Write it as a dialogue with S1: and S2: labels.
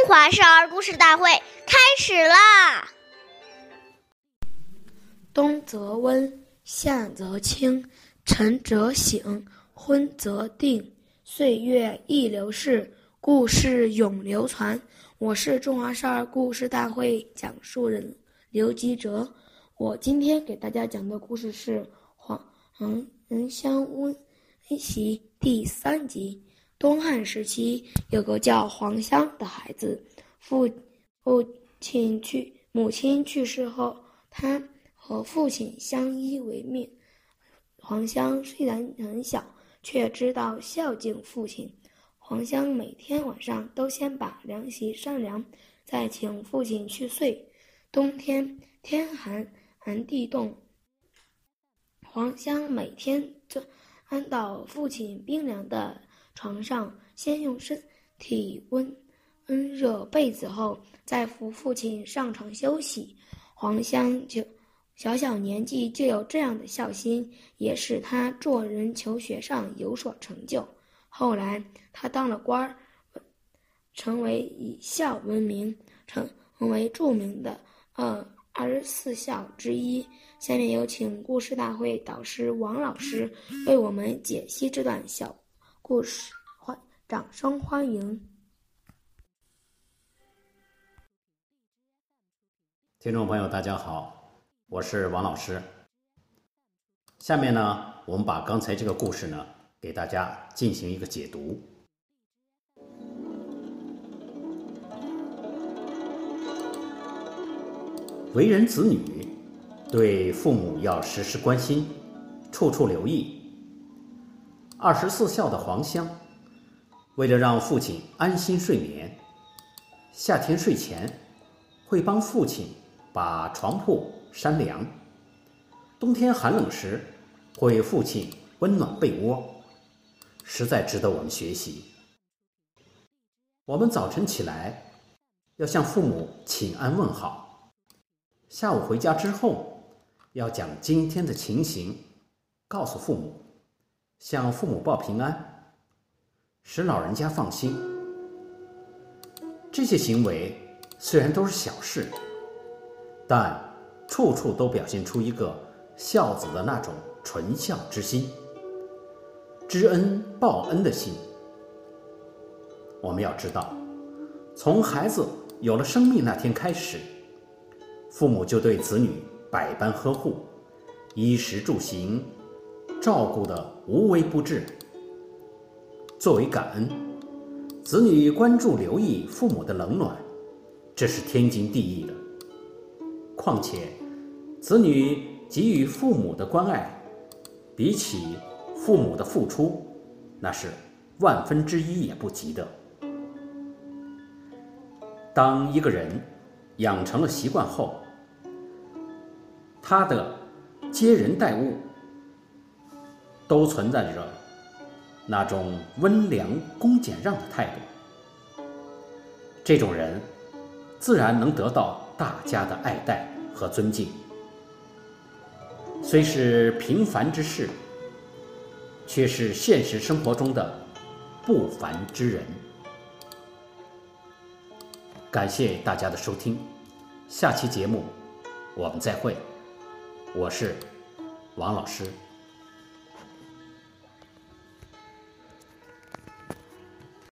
S1: 中华少儿故事大会开始啦！
S2: 冬则温，夏则清，晨则省，昏则定。岁月易流逝，故事永流传。我是中华少儿故事大会讲述人刘吉哲。我今天给大家讲的故事是《黄黄香温习》第三集。东汉时期，有个叫黄香的孩子，父父亲去，母亲去世后，他和父亲相依为命。黄香虽然很小，却知道孝敬父亲。黄香每天晚上都先把凉席上凉，再请父亲去睡。冬天天寒寒地冻，黄香每天钻安到父亲冰凉的。床上先用身体温温热被子后，再扶父亲上床休息。黄香就小小年纪就有这样的孝心，也使他做人求学上有所成就。后来他当了官儿，成为以孝闻名，成为著名的呃二十四孝之一。下面有请故事大会导师王老师为我们解析这段小。故事，欢掌声欢迎！
S3: 听众朋友，大家好，我是王老师。下面呢，我们把刚才这个故事呢，给大家进行一个解读。为人子女，对父母要时时关心，处处留意。二十四孝的黄香，为了让父亲安心睡眠，夏天睡前会帮父亲把床铺扇凉；冬天寒冷时会为父亲温暖被窝，实在值得我们学习。我们早晨起来要向父母请安问好，下午回家之后要将今天的情形告诉父母。向父母报平安，使老人家放心。这些行为虽然都是小事，但处处都表现出一个孝子的那种纯孝之心、知恩报恩的心。我们要知道，从孩子有了生命那天开始，父母就对子女百般呵护，衣食住行。照顾的无微不至。作为感恩，子女关注留意父母的冷暖，这是天经地义的。况且，子女给予父母的关爱，比起父母的付出，那是万分之一也不及的。当一个人养成了习惯后，他的接人待物。都存在着那种温良恭俭让的态度，这种人自然能得到大家的爱戴和尊敬。虽是平凡之事，却是现实生活中的不凡之人。感谢大家的收听，下期节目我们再会。我是王老师。